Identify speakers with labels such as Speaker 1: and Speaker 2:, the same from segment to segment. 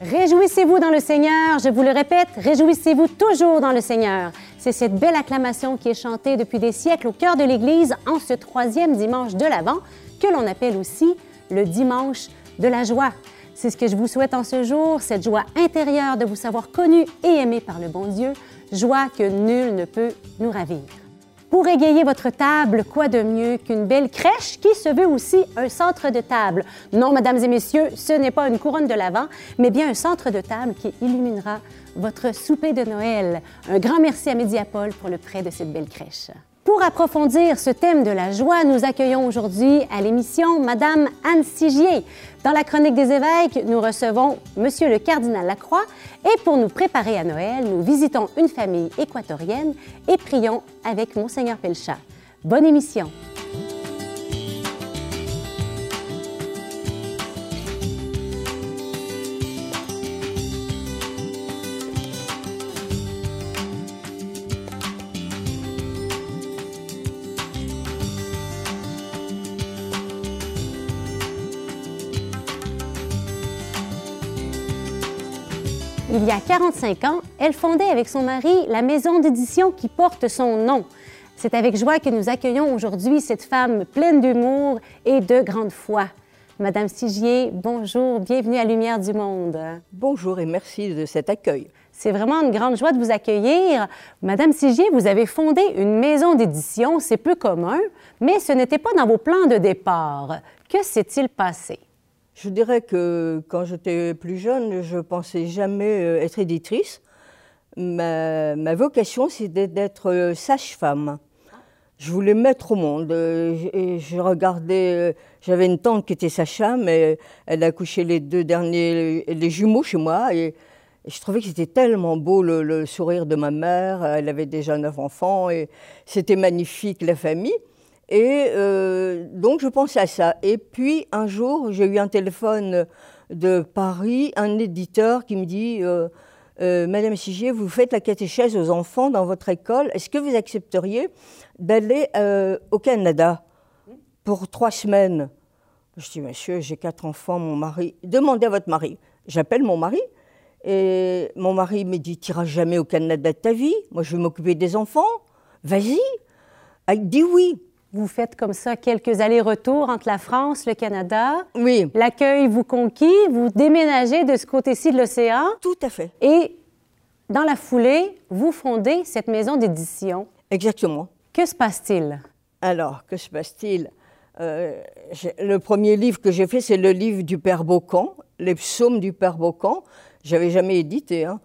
Speaker 1: Réjouissez-vous dans le Seigneur, je vous le répète, réjouissez-vous toujours dans le Seigneur. C'est cette belle acclamation qui est chantée depuis des siècles au cœur de l'Église en ce troisième dimanche de l'Avent, que l'on appelle aussi le dimanche de la joie. C'est ce que je vous souhaite en ce jour, cette joie intérieure de vous savoir connu et aimé par le bon Dieu, joie que nul ne peut nous ravir. Pour égayer votre table, quoi de mieux qu'une belle crèche qui se veut aussi un centre de table? Non, mesdames et messieurs, ce n'est pas une couronne de l'Avent, mais bien un centre de table qui illuminera votre souper de Noël. Un grand merci à Médiapol pour le prêt de cette belle crèche. Pour approfondir ce thème de la joie, nous accueillons aujourd'hui à l'émission Madame Anne Sigier. Dans la chronique des évêques, nous recevons Monsieur le cardinal Lacroix et pour nous préparer à Noël, nous visitons une famille équatorienne et prions avec Monseigneur Pelchat. Bonne émission. Y a 45 ans, elle fondait avec son mari la maison d'édition qui porte son nom. C'est avec joie que nous accueillons aujourd'hui cette femme pleine d'humour et de grande foi. Madame Sigier, bonjour, bienvenue à Lumière du Monde.
Speaker 2: Bonjour et merci de cet accueil.
Speaker 1: C'est vraiment une grande joie de vous accueillir. Madame Sigier, vous avez fondé une maison d'édition, c'est peu commun, mais ce n'était pas dans vos plans de départ. Que s'est-il passé?
Speaker 2: Je dirais que quand j'étais plus jeune, je pensais jamais euh, être éditrice. Ma, vocation, c'était d'être euh, sage-femme. Je voulais mettre au monde. Euh, je, regardais, j'avais une tante qui était sage-femme, mais elle a couché les deux derniers, les jumeaux chez moi, et, je trouvais que c'était tellement beau le, le, sourire de ma mère. Elle avait déjà neuf enfants, et c'était magnifique la famille. Et euh, donc je pensais à ça. Et puis un jour, j'ai eu un téléphone de Paris, un éditeur qui me dit euh, euh, Madame Sigier, vous faites la catéchèse aux enfants dans votre école. Est-ce que vous accepteriez d'aller au Canada pour trois semaines? Je dis Monsieur, j'ai quatre enfants, mon mari. Demandez à votre mari. J'appelle mon mari. Et mon mari me dit, tu n'iras jamais au Canada de ta vie, moi je vais m'occuper des enfants, vas-y. Il dit oui.
Speaker 1: Vous faites comme ça quelques allers-retours entre la France, le Canada.
Speaker 2: Oui.
Speaker 1: L'accueil vous conquis, vous déménagez de ce côté-ci de l'océan.
Speaker 2: Tout à fait.
Speaker 1: Et dans la foulée, vous fondez cette maison d'édition.
Speaker 2: Exactement.
Speaker 1: Que se passe-t-il?
Speaker 2: Alors, que se passe-t-il? Euh, le premier livre que j'ai fait, c'est le livre du Père Bocan, les psaumes du Père Bocan. J'avais jamais édité. Hein.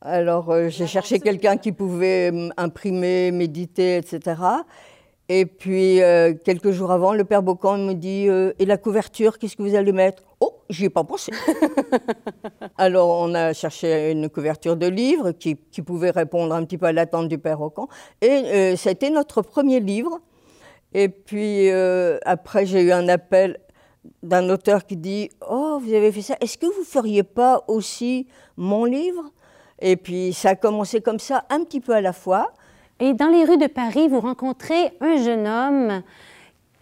Speaker 2: Alors, euh, j'ai cherché quelqu'un qui pouvait hum, imprimer, méditer, etc. Et puis, euh, quelques jours avant, le père Bocan me dit euh, Et la couverture, qu'est-ce que vous allez mettre? Oh, j'y ai pas pensé. Alors, on a cherché une couverture de livre qui, pouvait répondre un petit peu à l'attente du père Bocan. Et euh, ça a été notre premier livre. Et puis, après, j'ai eu un appel d'un auteur qui dit Oh, vous avez fait ça, est-ce que vous feriez pas aussi mon livre? Et puis, ça a commencé comme ça, un petit peu à la fois.
Speaker 1: Et dans les rues de Paris, vous rencontrez un jeune homme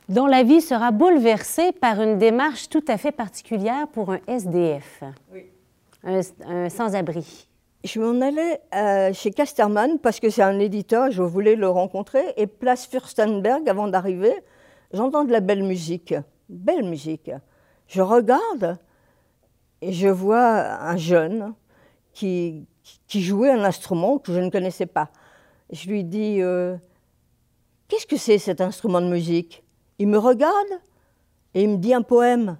Speaker 1: dont la vie sera bouleversée par une démarche tout à fait particulière pour un SDF, oui. un, sans-abri.
Speaker 2: Je m'en allais euh, chez Casterman parce que c'est un éditeur, je voulais le rencontrer. Et place Fürstenberg, avant d'arriver, j'entends de la belle musique. Belle musique. Je regarde et je vois un jeune qui, qui jouait un instrument que je ne connaissais pas. Je lui dis euh, Qu'est-ce que c'est cet instrument de musique? Il me regarde et il me dit un poème.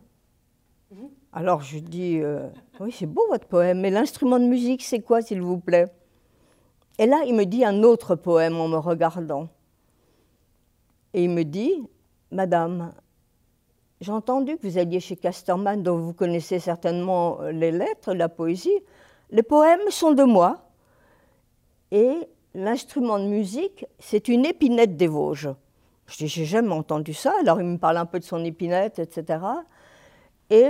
Speaker 2: Alors je dis euh, Oui, c'est beau votre poème, mais l'instrument de musique, c'est quoi, s'il vous plaît? Et là, il me dit un autre poème en me regardant. Et il me dit Madame, j'ai entendu que vous alliez chez Casterman, dont vous connaissez certainement les lettres, la poésie. Les poèmes sont de moi. L'instrument de musique, c'est une épinette des Vosges. Je dis, j'ai jamais entendu ça. Alors il me parle un peu de son épinette, etc. Et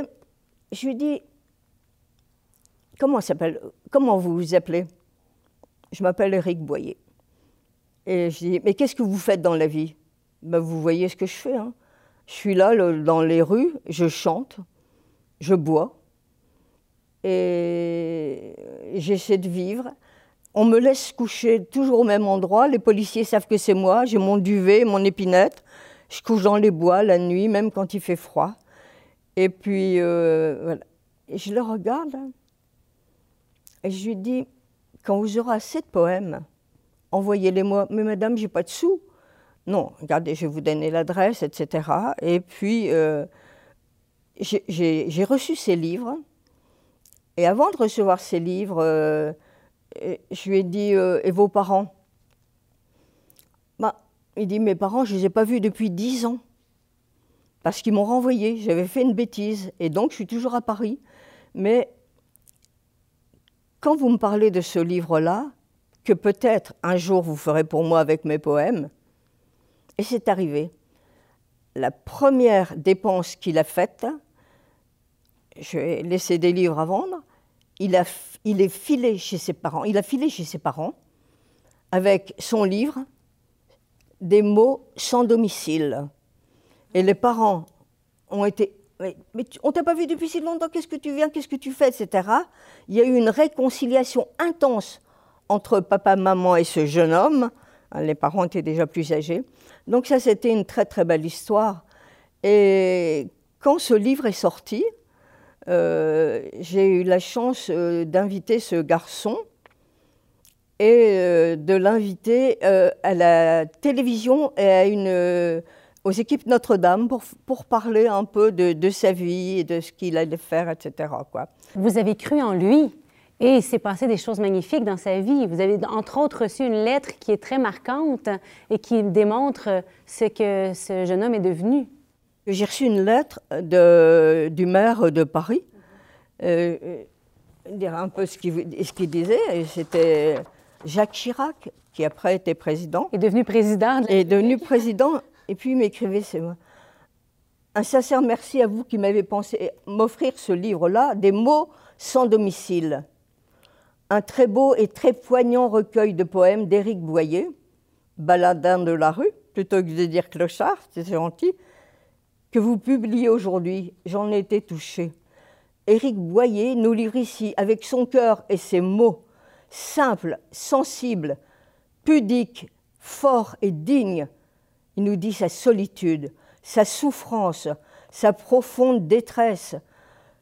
Speaker 2: je lui dis, comment s'appelle Comment vous vous appelez? Je m'appelle Éric Boyer. Et je dis, mais qu'est-ce que vous faites dans la vie? Ben, Vous voyez ce que je fais. Hein. Je suis là dans les rues, je chante, je bois, et j'essaie de vivre. On me laisse coucher toujours au même endroit. Les policiers savent que c'est moi. J'ai mon duvet, mon épinette. Je couche dans les bois la nuit, même quand il fait froid. Et puis, euh, voilà. Je le regarde et je lui dis quand vous aurez assez de poèmes, envoyez-les-moi. Mais madame, j'ai pas de sous. Non, regardez, je vais vous donner l'adresse, etc. Et puis, euh, j'ai reçu ces livres. Et avant de recevoir ces livres, euh, je lui ai dit euh, Et vos parents? Bah, Il dit Mes parents, je ne les ai pas vus depuis dix ans. Parce qu'ils m'ont renvoyé. J'avais fait une bêtise. Et donc, je suis toujours à Paris. Mais quand vous me parlez de ce livre-là, que peut-être un jour vous ferez pour moi avec mes poèmes, et c'est arrivé. La première dépense qu'il a faite, je vais laisser des livres à vendre, il, a, il est filé chez ses parents, il a filé chez ses parents avec son livre des mots sans domicile. Et les parents ont été mais, on t'a pas vu depuis si longtemps, qu'est-ce que tu viens, qu'est-ce que tu fais, etc. Il y a eu une réconciliation intense entre papa, maman et ce jeune homme. Les parents étaient déjà plus âgés. Donc ça, c'était une très très belle histoire. Et quand ce livre est sorti, j'ai eu la chance euh, d'inviter ce garçon et euh, de l'inviter à la télévision et à une, aux équipes Notre-Dame pour, pour, parler un peu de, de, sa vie et de ce qu'il allait faire, etc. Quoi.
Speaker 1: Vous avez cru en lui et il s'est passé des choses magnifiques dans sa vie. Vous avez entre autres reçu une lettre qui est très marquante et qui démontre ce que ce jeune homme est devenu.
Speaker 2: J'ai reçu une lettre de, du maire de Paris, euh, dire un peu ce qu'il disait. C'était Jacques Chirac, qui après était président.
Speaker 1: Est devenu président.
Speaker 2: De est devenu président. Et puis il m'écrivait, c'est moi. Un sincère merci à vous qui m'avez pensé m'offrir ce livre-là, des mots sans domicile. Un très beau et très poignant recueil de poèmes d'Éric Boyer, baladin de la rue, plutôt que de dire clochard, c'est gentil, que vous publiez aujourd'hui. J'en ai été touchée. Éric Boyer nous livre ici, avec son cœur et ses mots, simples, sensibles, pudiques, forts et dignes, il nous dit sa solitude, sa souffrance, sa profonde détresse,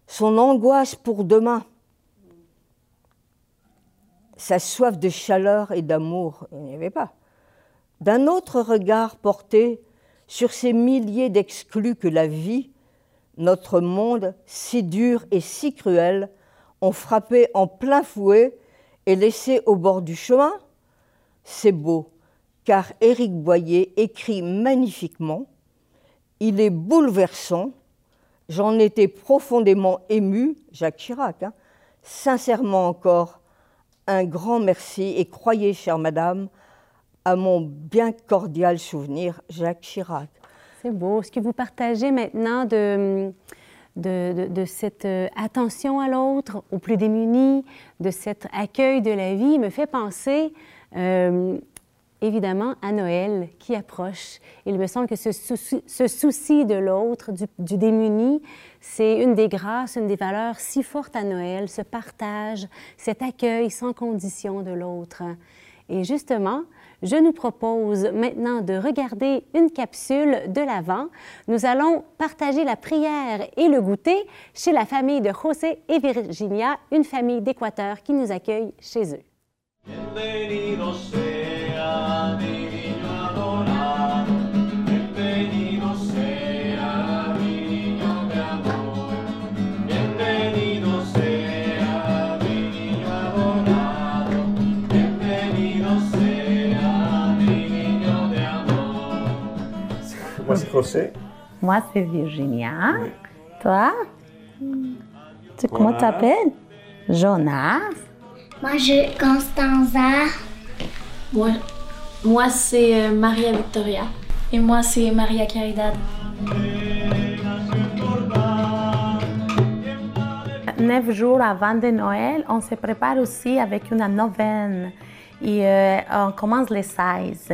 Speaker 2: son angoisse pour demain, sa soif de chaleur et d'amour, il n'y avait pas, d'un autre regard porté sur ces milliers d'exclus que la vie, notre monde si dur et si cruel, ont frappé en plein fouet et laissé au bord du chemin, c'est beau, car Éric Boyer écrit magnifiquement, il est bouleversant, j'en étais profondément ému, Jacques Chirac, hein. sincèrement encore, un grand merci et croyez, chère madame, à mon bien cordial souvenir, Jacques Chirac.
Speaker 1: C'est beau. Ce que vous partagez maintenant de, de, cette euh, attention à l'autre, aux plus démunis, de cet accueil de la vie, me fait penser euh, évidemment à Noël qui approche. Il me semble que ce souci, de l'autre, du, du, démuni, c'est une des grâces, une des valeurs si fortes à Noël, ce partage, cet accueil sans condition de l'autre. Et justement, je nous propose maintenant de regarder une capsule de l'Avent. Nous allons partager la prière et le goûter chez la famille de José et Virginia, une famille d'Équateur qui nous accueille chez eux.
Speaker 3: Moi, c'est
Speaker 4: Virginia. Toi tu, Comment tu t'appelles Jonas.
Speaker 5: Moi, je Constanza.
Speaker 6: Moi, moi c'est Maria Victoria.
Speaker 7: Et moi, c'est Maria Caridad.
Speaker 4: Neuf jours avant de Noël, on se prépare aussi avec une neuvaine. Et euh, on commence les 16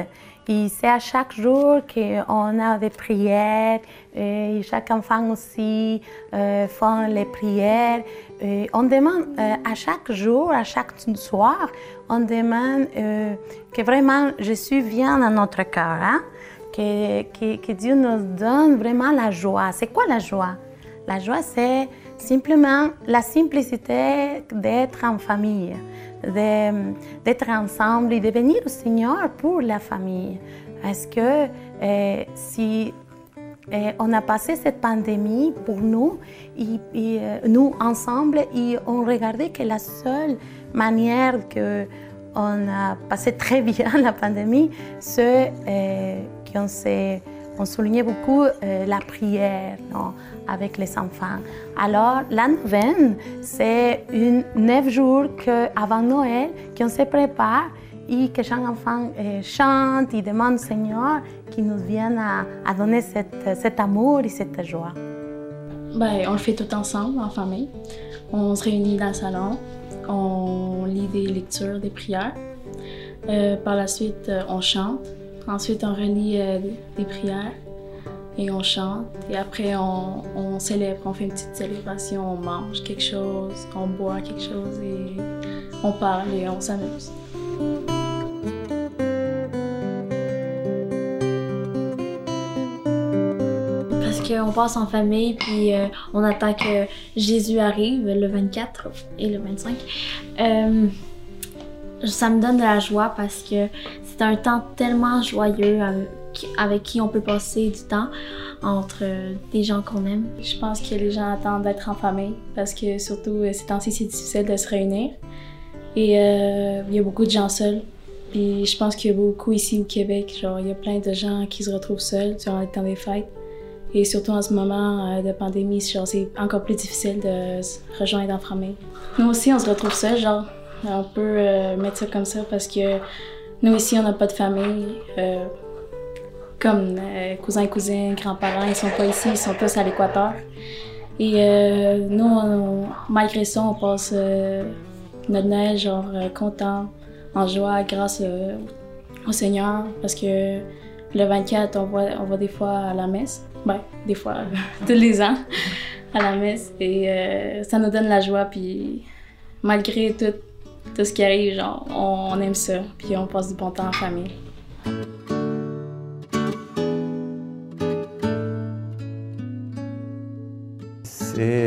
Speaker 4: Et c'est à chaque jour qu'on a des prières, et chaque enfant aussi euh, fait les prières. Et on demande euh, à chaque jour, à chaque soir, on demande euh, que vraiment Jésus vienne dans notre cœur, hein? que, que Dieu nous donne vraiment la joie. C'est quoi la joie? La joie, c'est simplement la simplicité d'être en famille d'être ensemble et de venir au Seigneur pour la famille. Parce que euh, si euh, on a passé cette pandémie pour nous, euh, nous ensemble, et on regardait que la seule manière que on a passé très bien la pandémie, c'est qu'on s'est on soulignait beaucoup euh, la prière avec les enfants. Alors, la neuvaine, c'est une neuf jours que, avant Noël qu'on se prépare et que chaque enfant euh, chante et demande au Seigneur qu'il nous vienne à, donner cet amour et cette joie.
Speaker 7: Ben, on le fait tout ensemble, en famille. On se réunit dans le salon, on lit des lectures, des prières. Euh, par la suite, on chante. Ensuite, on relit euh, des prières et on chante. Et après, on, célèbre, on fait une petite célébration, on mange quelque chose, on boit quelque chose et on parle et on s'amuse. Parce qu'on passe en famille, puis euh, on attend que Jésus arrive le 24 et le 25. Euh, ça me donne de la joie parce que c'est un temps tellement joyeux avec, qui on peut passer du temps entre des gens qu'on aime. Je pense que les gens attendent d'être en famille parce que surtout euh, ces temps-ci c'est difficile de se réunir et euh, il y a beaucoup de gens seuls. Puis je pense qu'il y a beaucoup ici au Québec, genre il y a plein de gens qui se retrouvent seuls durant le temps des fêtes. Et surtout en ce moment euh, de pandémie, c'est encore plus difficile de se rejoindre en famille. Nous aussi, on se retrouve seuls, genre, on peut mettre ça comme ça parce que nous ici, on n'a pas de famille. Euh, comme euh, cousins cousines, grands-parents, ils sont pas ici, ils sont tous à l'équateur. Et euh, nous, malgré ça, on passe notre neige genre content, en joie, grâce au Seigneur, parce que le 24, on va, on va des fois à la messe. Ben, des fois, tous les ans, à la messe. Et ça nous donne la joie, puis malgré tout, tout ce qui arrive, genre, on, aime ça, puis on passe du bon temps en famille.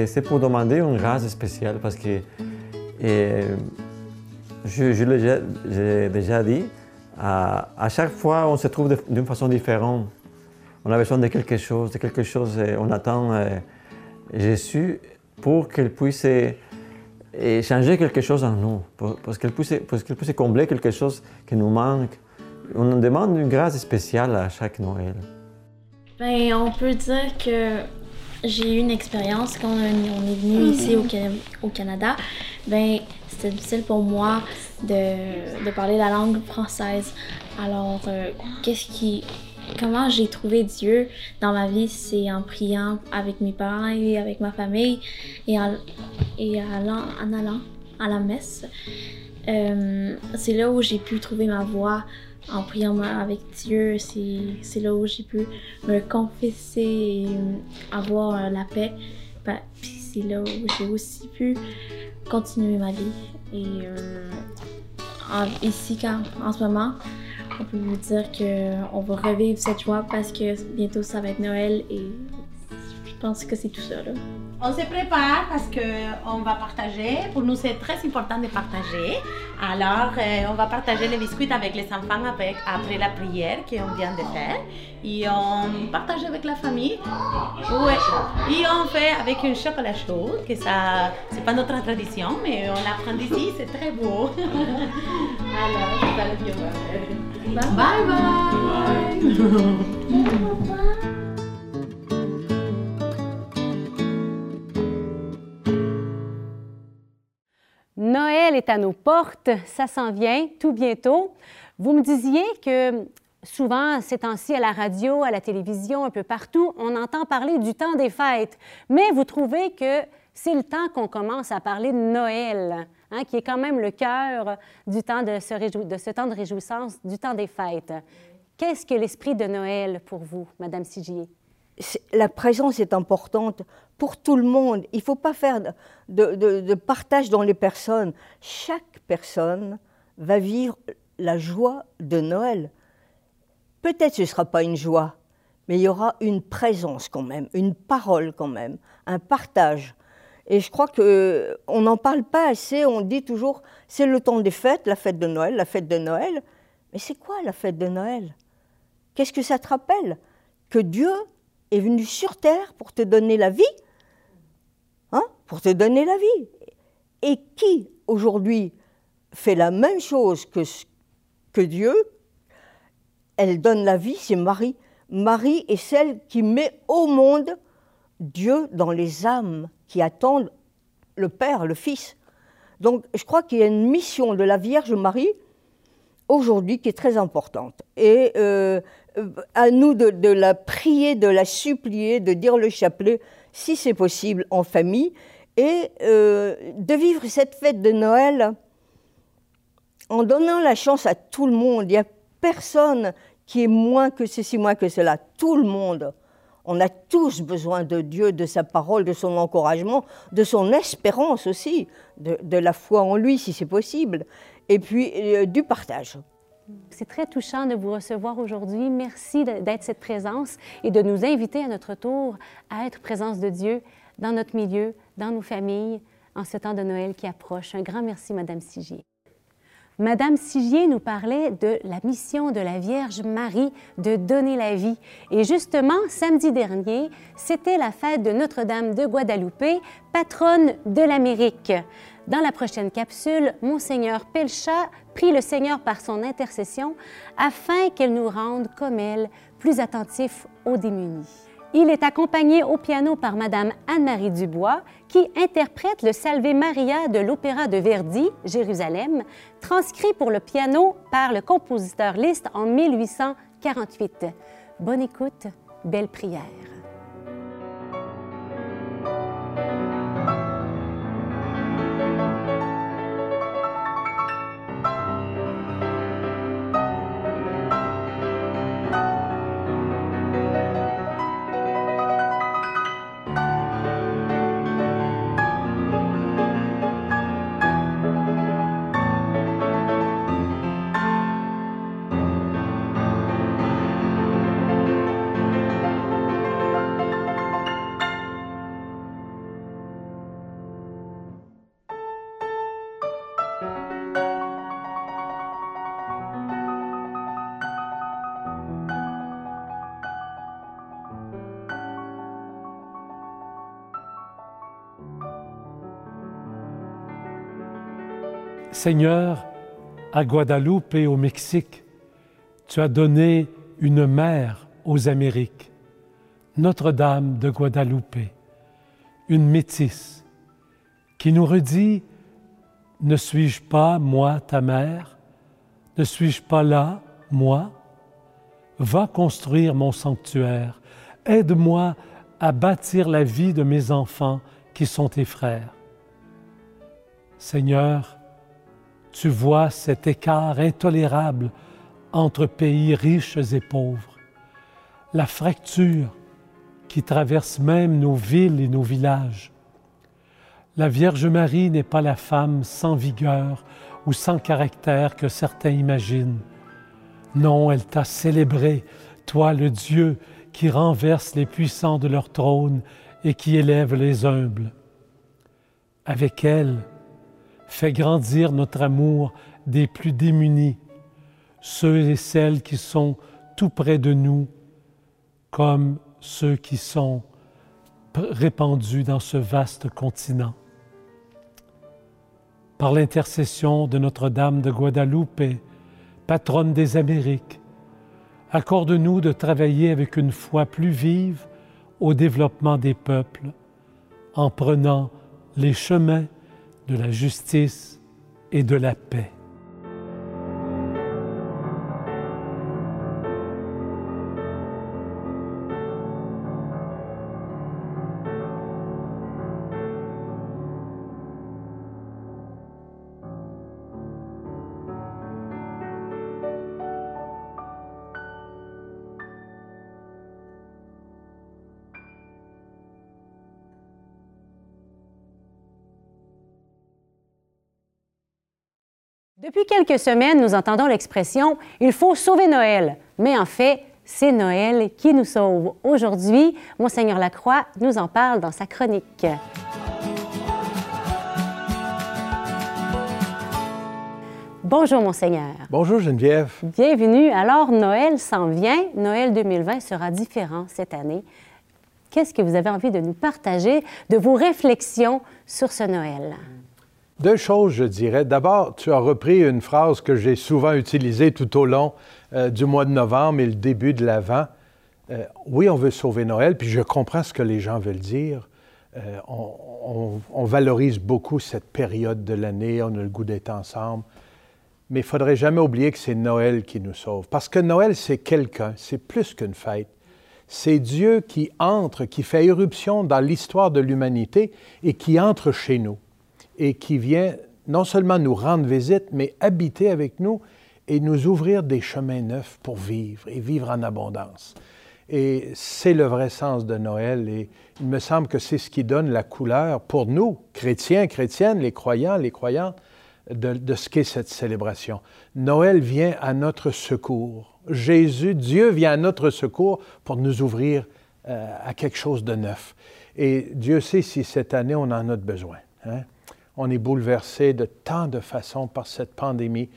Speaker 3: C'est pour demander une grâce spéciale parce que je, je l'ai déjà dit, à, chaque fois on se trouve d'une façon différente. On a besoin de quelque chose, de quelque chose, on attend euh, Jésus pour qu'il puisse et changer quelque chose en nous, parce qu'elle puisse, puisse combler quelque chose qui nous manque. On nous demande une grâce spéciale à chaque Noël.
Speaker 6: Ben, on peut dire que j'ai eu une expérience quand on est venu ici au, Canada. Ben, c'était difficile pour moi de, de, parler la langue française. Alors, euh, qu'est-ce qui comment j'ai trouvé Dieu dans ma vie, c'est en priant avec mes parents et avec ma famille et en, allant, à la messe. Euh, c'est là où j'ai pu trouver ma voix en priant avec Dieu. C'est là où j'ai pu me confesser et avoir la paix. Ben, c'est là où j'ai aussi pu continuer ma vie. Et euh, ici, quand, en ce moment, on peut vous dire qu'on va revivre cette joie parce que bientôt ça va être Noël et je pense que c'est tout ça. Là.
Speaker 4: On se prépare parce qu'on va partager. Pour nous, c'est très important de partager. Alors, euh, on va partager les biscuits avec les enfants après, la prière qu'on vient de faire. Et on partage avec la famille. Et on fait avec un chocolat chaud, que ça, c'est pas notre tradition, mais on l'apprend d'ici, c'est très beau. Bye bye. bye. bye.
Speaker 1: Noël est à nos portes, ça s'en vient tout bientôt. Vous me disiez que souvent, ces temps-ci, à la radio, à la télévision, un peu partout, on entend parler du temps des fêtes. Mais vous trouvez que c'est le temps qu'on commence à parler de Noël, hein, qui est quand même le cœur du temps de ce, temps de réjouissance, du temps des fêtes. Qu'est-ce que l'esprit de Noël pour vous, Madame Sigier?
Speaker 2: La présence est importante pour tout le monde. Il ne faut pas faire de, de, partage dans les personnes. Chaque personne va vivre la joie de Noël. Peut-être ce ne sera pas une joie, mais il y aura une présence quand même, une parole quand même, un partage. Et je crois qu'on n'en parle pas assez, on dit toujours c'est le temps des fêtes, la fête de Noël, la fête de Noël. Mais c'est quoi la fête de Noël? Qu'est-ce que ça te rappelle? Que Dieu est venu sur terre pour te donner la vie hein Pour te donner la vie. Et qui aujourd'hui fait la même chose que, que Dieu? Elle donne la vie, c'est Marie. Marie est celle qui met au monde Dieu dans les âmes qui attendent le Père, le Fils. Donc je crois qu'il y a une mission de la Vierge Marie aujourd'hui qui est très importante. Et euh, à nous de, la prier, de la supplier, de dire le chapelet, si c'est possible, en famille, et euh, de vivre cette fête de Noël en donnant la chance à tout le monde. Il n'y a personne qui est moins que ceci, moins que cela. Tout le monde. On a tous besoin de Dieu, de sa parole, de son encouragement, de son espérance aussi, de, la foi en lui si c'est possible, et puis euh, du partage.
Speaker 1: C'est très touchant de vous recevoir aujourd'hui. Merci d'être cette présence et de nous inviter à notre tour à être présence de Dieu dans notre milieu, dans nos familles, en ce temps de Noël qui approche. Un grand merci, Madame Sigier. Madame Sigier nous parlait de la mission de la Vierge Marie de donner la vie. Et justement, samedi dernier, c'était la fête de Notre-Dame de Guadalupe, patronne de l'Amérique. Dans la prochaine capsule, Monseigneur Pelcha prie le Seigneur par son intercession afin qu'elle nous rende, comme elle, plus attentifs aux démunis. Il est accompagné au piano par Madame Anne-Marie Dubois, qui interprète le Salve Maria de l'Opéra de Verdi, Jérusalem, transcrit pour le piano par le compositeur Liszt en 1848. Bonne écoute, belle prière.
Speaker 8: Seigneur, à Guadeloupe et au Mexique, tu as donné une mère aux Amériques, Notre-Dame de Guadeloupe, une métisse, qui nous redit, ne suis-je pas, moi, ta mère? Ne suis-je pas là, moi? Va construire mon sanctuaire, aide-moi à bâtir la vie de mes enfants qui sont tes frères. Seigneur, tu vois cet écart intolérable entre pays riches et pauvres, la fracture qui traverse même nos villes et nos villages. La Vierge Marie n'est pas la femme sans vigueur ou sans caractère que certains imaginent. Non, elle t'a célébré, toi le Dieu qui renverse les puissants de leur trône et qui élève les humbles. Avec elle, Fais grandir notre amour des plus démunis, ceux et celles qui sont tout près de nous, comme ceux qui sont répandus dans ce vaste continent. Par l'intercession de Notre-Dame de Guadeloupe, patronne des Amériques, accorde-nous de travailler avec une foi plus vive au développement des peuples, en prenant les chemins de la justice et de la paix.
Speaker 1: Depuis quelques semaines, nous entendons l'expression Il faut sauver Noël. Mais en fait, c'est Noël qui nous sauve. Aujourd'hui, Monseigneur Lacroix nous en parle dans sa chronique. Bonjour, Monseigneur.
Speaker 9: Bonjour, Geneviève.
Speaker 1: Bienvenue. Alors, Noël s'en vient. Noël 2020 sera différent cette année. Qu'est-ce que vous avez envie de nous partager de vos réflexions sur ce Noël?
Speaker 9: Deux choses, je dirais. D'abord, tu as repris une phrase que j'ai souvent utilisée tout au long euh, du mois de novembre et le début de l'Avent. Euh, oui, on veut sauver Noël, puis je comprends ce que les gens veulent dire. Euh, on, valorise beaucoup cette période de l'année, on a le goût d'être ensemble. Mais il faudrait jamais oublier que c'est Noël qui nous sauve. Parce que Noël, c'est quelqu'un, c'est plus qu'une fête. C'est Dieu qui entre, qui fait éruption dans l'histoire de l'humanité et qui entre chez nous et qui vient non seulement nous rendre visite, mais habiter avec nous et nous ouvrir des chemins neufs pour vivre et vivre en abondance. Et c'est le vrai sens de Noël et il me semble que c'est ce qui donne la couleur pour nous, chrétiens, chrétiennes, les croyants, les croyantes, de, ce qu'est cette célébration. Noël vient à notre secours. Jésus, Dieu vient à notre secours pour nous ouvrir euh, à quelque chose de neuf. Et Dieu sait si cette année on en a besoin. Hein? On est bouleversé de tant de façons par cette pandémie.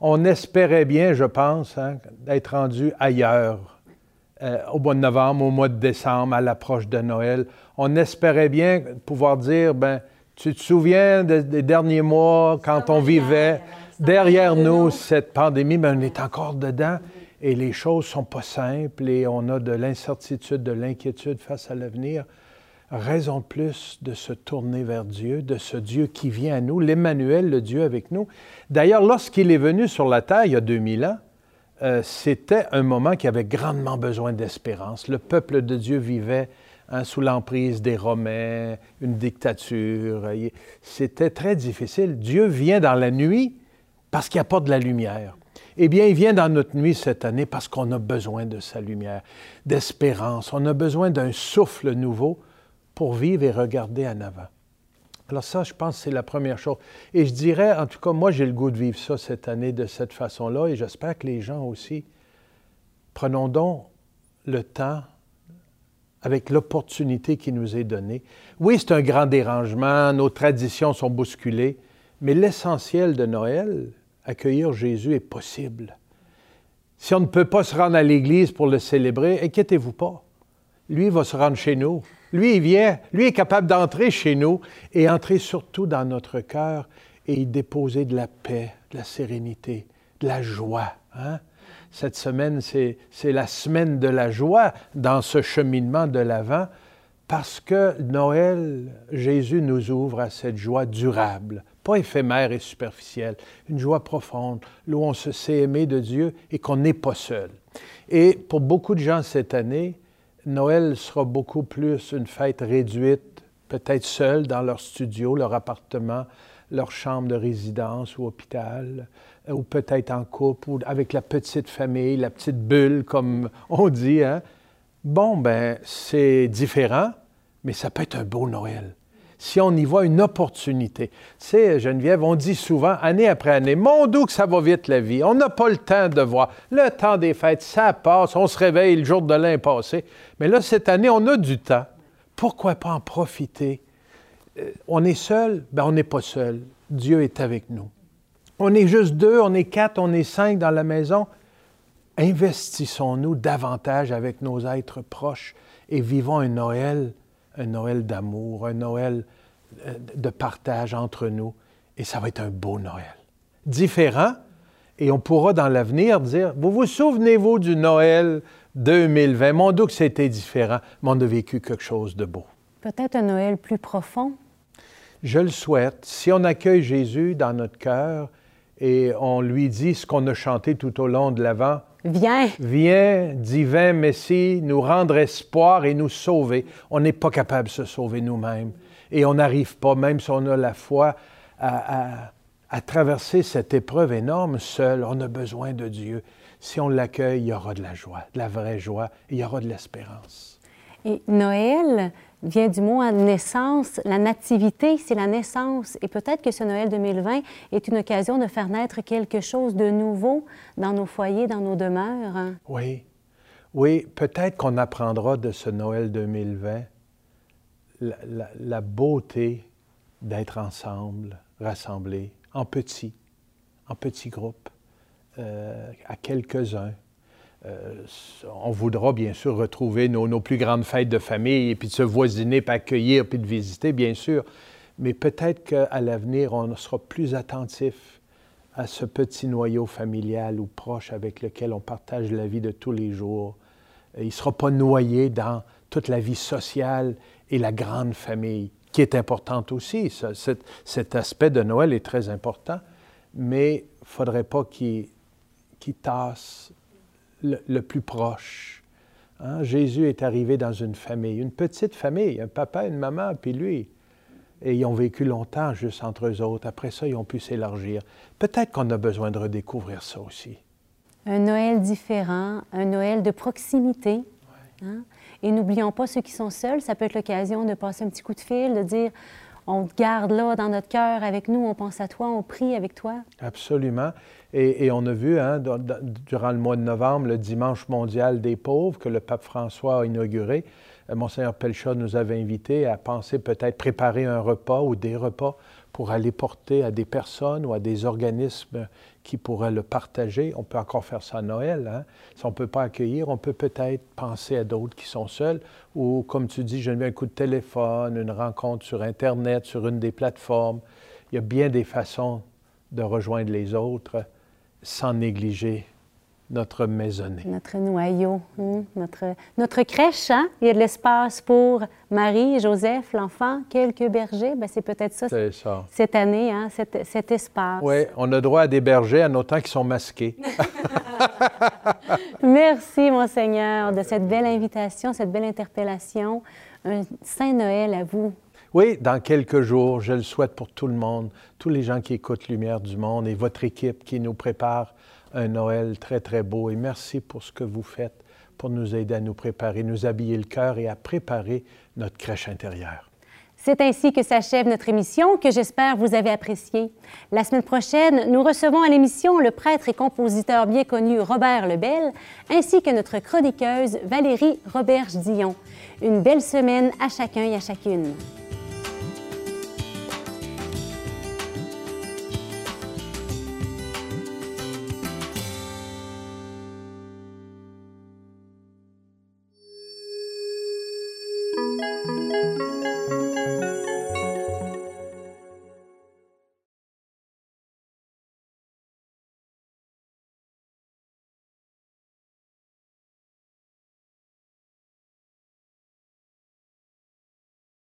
Speaker 9: On espérait bien, je pense, hein, d'être rendu ailleurs euh, au mois de novembre, au mois de décembre, à l'approche de Noël. On espérait bien pouvoir dire, ben, tu te souviens des, derniers mois quand on vivait derrière nous cette pandémie, mais ben, on est encore dedans et les choses sont pas simples et on a de l'incertitude, de l'inquiétude face à l'avenir raison plus de se tourner vers Dieu, de ce Dieu qui vient à nous, l'Emmanuel, le Dieu avec nous. D'ailleurs, lorsqu'il est venu sur la terre il y a 2000 ans, euh, c'était un moment qui avait grandement besoin d'espérance. Le peuple de Dieu vivait hein, sous l'emprise des Romains, une dictature. C'était très difficile. Dieu vient dans la nuit parce qu'il n'y a pas de la lumière. Eh bien, il vient dans notre nuit cette année parce qu'on a besoin de sa lumière, d'espérance. On a besoin d'un souffle nouveau pour vivre et regarder en avant. Alors ça, je pense, c'est la première chose. Et je dirais, en tout cas, moi, j'ai le goût de vivre ça cette année de cette façon-là, et j'espère que les gens aussi. Prenons donc le temps avec l'opportunité qui nous est donnée. Oui, c'est un grand dérangement, nos traditions sont bousculées, mais l'essentiel de Noël, accueillir Jésus, est possible. Si on ne peut pas se rendre à l'Église pour le célébrer, inquiétez-vous pas. Lui va se rendre chez nous. Lui, il vient, lui est capable d'entrer chez nous et entrer surtout dans notre cœur et y déposer de la paix, de la sérénité, de la joie. Hein? Cette semaine, c'est la semaine de la joie dans ce cheminement de l'Avent parce que Noël, Jésus nous ouvre à cette joie durable, pas éphémère et superficielle, une joie profonde, où on se sait aimer de Dieu et qu'on n'est pas seul. Et pour beaucoup de gens cette année, Noël sera beaucoup plus une fête réduite, peut-être seule dans leur studio, leur appartement, leur chambre de résidence ou hôpital, euh, ou peut-être en couple, ou avec la petite famille, la petite bulle, comme on dit. Hein? Bon, ben, c'est différent, mais ça peut être un beau Noël. Si on y voit une opportunité. Tu sais, Geneviève, on dit souvent, année après année, mon doux que ça va vite la vie. On n'a pas le temps de voir. Le temps des fêtes, ça passe. On se réveille, le jour de l'an passé. Mais là, cette année, on a du temps. Pourquoi pas en profiter? Euh, on est seul? Ben, on n'est pas seul. Dieu est avec nous. On est juste deux, on est quatre, on est cinq dans la maison. Investissons-nous davantage avec nos êtres proches et vivons un Noël un Noël d'amour, un Noël de partage entre nous. Et ça va être un beau Noël. Différent, et on pourra dans l'avenir dire, vous vous souvenez-vous du Noël 2020? Mon doux que c'était différent, mais on a vécu quelque chose de beau.
Speaker 1: Peut-être un Noël plus profond?
Speaker 9: Je le souhaite. Si on accueille Jésus dans notre cœur et on lui dit ce qu'on a chanté tout au long de l'Avent,
Speaker 1: Viens.
Speaker 9: Viens, divin Messie, nous rendre espoir et nous sauver. On n'est pas capable de se sauver nous-mêmes. Et on n'arrive pas, même si on a la foi, à, traverser cette épreuve énorme seul. On a besoin de Dieu. Si on l'accueille, il y aura de la joie, de la vraie joie, et il y aura de l'espérance.
Speaker 1: Et Noël, vient du mot naissance. La nativité, c'est la naissance. Et peut-être que ce Noël 2020 est une occasion de faire naître quelque chose de nouveau dans nos foyers, dans nos demeures. Hein.
Speaker 9: Oui. Oui, peut-être qu'on apprendra de ce Noël 2020 la, beauté d'être ensemble, rassemblés, en petits, en petits groupes, euh, à quelques-uns. Euh, on voudra bien sûr retrouver nos, nos, plus grandes fêtes de famille et puis de se voisiner, puis accueillir, puis de visiter, bien sûr. Mais peut-être qu'à l'avenir, on sera plus attentif à ce petit noyau familial ou proche avec lequel on partage la vie de tous les jours. Il ne sera pas noyé dans toute la vie sociale et la grande famille, qui est importante aussi. cet, aspect de Noël est très important, mais il ne faudrait pas qu'il tasse le, plus proche. Hein? Jésus est arrivé dans une famille, une petite famille, un papa, une maman, puis lui. Et ils ont vécu longtemps juste entre eux autres. Après ça, ils ont pu s'élargir. Peut-être qu'on a besoin de redécouvrir ça aussi.
Speaker 1: Un Noël différent, un Noël de proximité. Hein? Et n'oublions pas ceux qui sont seuls, ça peut être l'occasion de passer un petit coup de fil, de dire on te garde là dans notre cœur avec nous, on pense à toi, on prie avec toi.
Speaker 9: Absolument. Et, on a vu hein, durant le mois de novembre, le dimanche mondial des pauvres que le pape François a inauguré. Euh, Monseigneur Pelcha nous avait invités à penser peut-être préparer un repas ou des repas pour aller porter à des personnes ou à des organismes qui pourraient le partager. On peut encore faire ça à Noël. Hein? Si on ne peut pas accueillir, on peut peut-être penser à d'autres qui sont seuls. Ou, comme tu dis, je mets un coup de téléphone, une rencontre sur Internet, sur une des plateformes. Il y a bien des façons de rejoindre les autres sans négliger notre maisonnée.
Speaker 1: Notre noyau, hein, notre, notre crèche. Hein? Il y a de l'espace pour Marie, Joseph, l'enfant, quelques bergers. Ben, c'est peut-être ça, ça, cette année, hein, cet, cet, espace.
Speaker 9: Oui, on a droit à des bergers en autant qu'ils sont masqués.
Speaker 1: Merci, Monseigneur, de cette belle invitation, cette belle interpellation. Un Saint Noël à vous.
Speaker 9: Oui, dans quelques jours, je le souhaite pour tout le monde, tous les gens qui écoutent Lumière du Monde et votre équipe qui nous prépare un Noël très, très beau. Et merci pour ce que vous faites pour nous aider à nous préparer, nous habiller le cœur et à préparer notre crèche intérieure.
Speaker 1: C'est ainsi que s'achève notre émission que j'espère vous avez appréciée. La semaine prochaine, nous recevons à l'émission le prêtre et compositeur bien connu Robert Lebel, ainsi que notre chroniqueuse Valérie Roberge-Dion. Une belle semaine à chacun et à chacune.